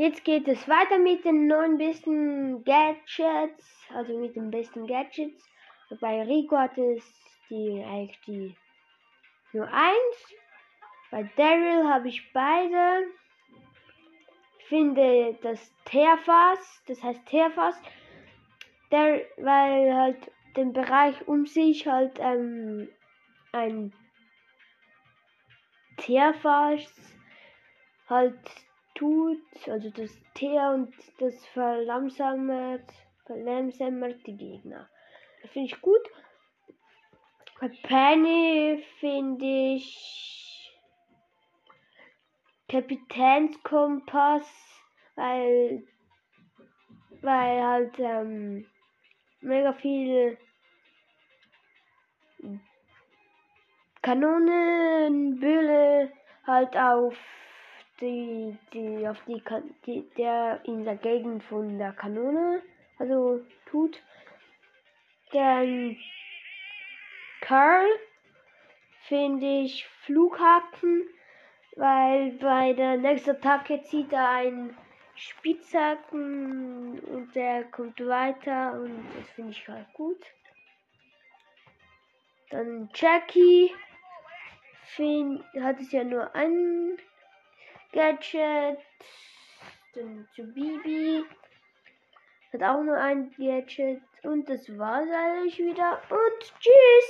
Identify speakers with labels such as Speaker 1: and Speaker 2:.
Speaker 1: Jetzt geht es weiter mit den neuen besten Gadgets, also mit den besten Gadgets. Bei Rico hat es die eigentlich die nur eins. Bei Daryl habe ich beide. Ich finde das Teerfass, das heißt Teerfass, der, weil halt den Bereich um sich halt ähm, ein Teerfass halt tut, also das Teer und das verlangsamt, verlangsamt die Gegner. Das finde ich gut. Bei Penny finde ich Kapitänskompass, weil, weil halt ähm, mega viel Kanonenbülle halt auf die, die, auf die, die, der in der Gegend von der Kanone, also tut. Dann Carl finde ich Flughaken, weil bei der nächsten Attacke zieht er einen Spitzhacken und der kommt weiter und das finde ich halt gut. Dann Jackie find, hat es ja nur ein Gadget. Dann zu Bibi hat auch nur ein Gadget und das war's eigentlich wieder und tschüss.